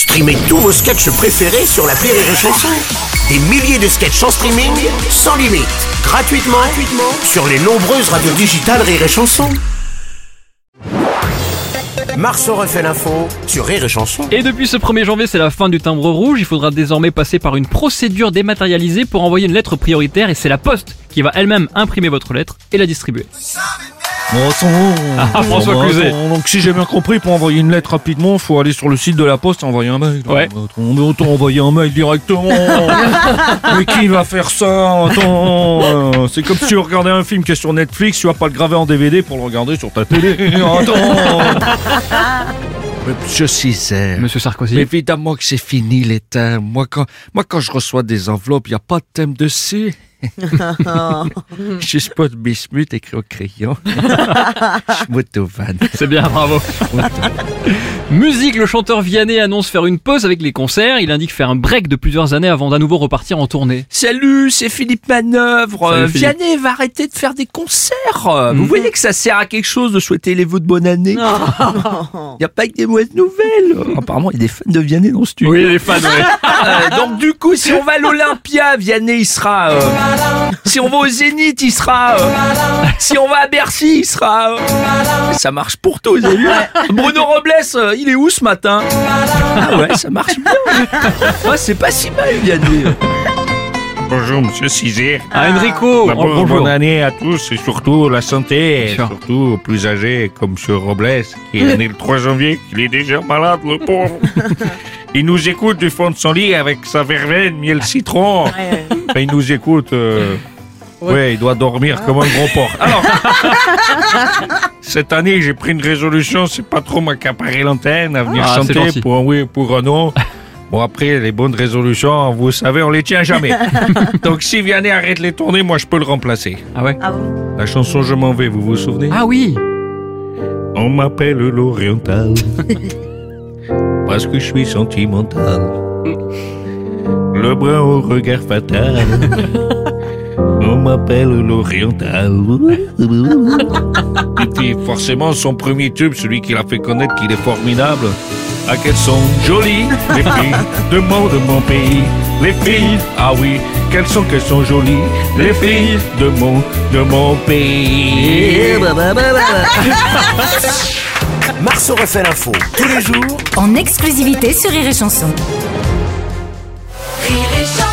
Streamez tous vos sketchs préférés sur la Rire et Chanson. Des milliers de sketchs en streaming, sans limite, gratuitement, gratuitement sur les nombreuses radios digitales Rire et Chanson. Marceau refait l'info sur Rire et Chanson. Et depuis ce 1er janvier, c'est la fin du timbre rouge. Il faudra désormais passer par une procédure dématérialisée pour envoyer une lettre prioritaire et c'est la poste qui va elle-même imprimer votre lettre et la distribuer. Ah, François bon, Cluzet. Donc si j'ai bien compris, pour envoyer une lettre rapidement, faut aller sur le site de la poste et envoyer un mail. Ouais. Attends, mais autant envoyer un mail directement. mais qui va faire ça Attends, euh, c'est comme si tu regardais un film qui est sur Netflix, tu vas pas le graver en DVD pour le regarder sur ta télé. Attends. Mais Monsieur Césaire. Monsieur Sarkozy. Mais évidemment que c'est fini les thèmes. Moi quand, moi, quand je reçois des enveloppes, il n'y a pas de thème dessus. Juste pas de bismuth écrit au crayon. Je. C'est bien, bravo. Musique, le chanteur Vianney annonce faire une pause avec les concerts. Il indique faire un break de plusieurs années avant d'à nouveau repartir en tournée. Salut, c'est Philippe Manœuvre. Salut, Euh, Philippe. Vianney va arrêter de faire des concerts. Euh, Vous Mhm. voyez que ça sert à quelque chose de souhaiter les vœux de bonne année. Il n'y a pas que des mauvaises nouvelles. Apparemment, il y a des fans de Vianney dans ce studio. Oui, les fans, ouais. Euh, donc du coup, si on va à l'Olympia, Vianney il sera. euh, si on va au Zénith, il sera. euh, si on va à Bercy, il sera. euh, ça marche pour tous, vous avez vu Bruno Robles, euh, il est où ce matin? Ah ouais, ça marche bien. Ouais, c'est pas si mal, Vianney. Bonjour, monsieur Cizère. Ah, Enrico. D'abord, oh, bonjour. bonne année à tous et surtout la santé, et surtout aux plus âgés comme monsieur Robles, qui est né le 3 janvier, il est déjà malade, le pauvre. Il nous écoute du fond de son lit avec sa verveine, miel citron. Enfin, il nous écoute. euh, Ouais, il doit dormir comme un gros porc. Alors, cette année, j'ai pris une résolution, c'est pas trop m'accaparer l'antenne, à venir Ah, chanter pour un oui, pour un non. Bon, après, les bonnes résolutions, vous savez, on les tient jamais. Donc, si Vianney arrête les tournées, moi, je peux le remplacer. Ah ouais. La chanson Je m'en vais, vous vous souvenez? Ah oui. On m'appelle l'Oriental parce que je suis sentimental. Le brun au regard fatal. On m'appelle l'Oriental. Et puis forcément son premier tube, celui qui l'a fait connaître qu'il est formidable. Ah qu'elles sont jolies les filles de mon de mon pays. Les filles, ah oui, qu'elles sont qu'elles sont jolies les filles de mon de mon pays. Marceau refait l'info tous les jours en exclusivité sur Rire et Chanson. Rire et Chanson.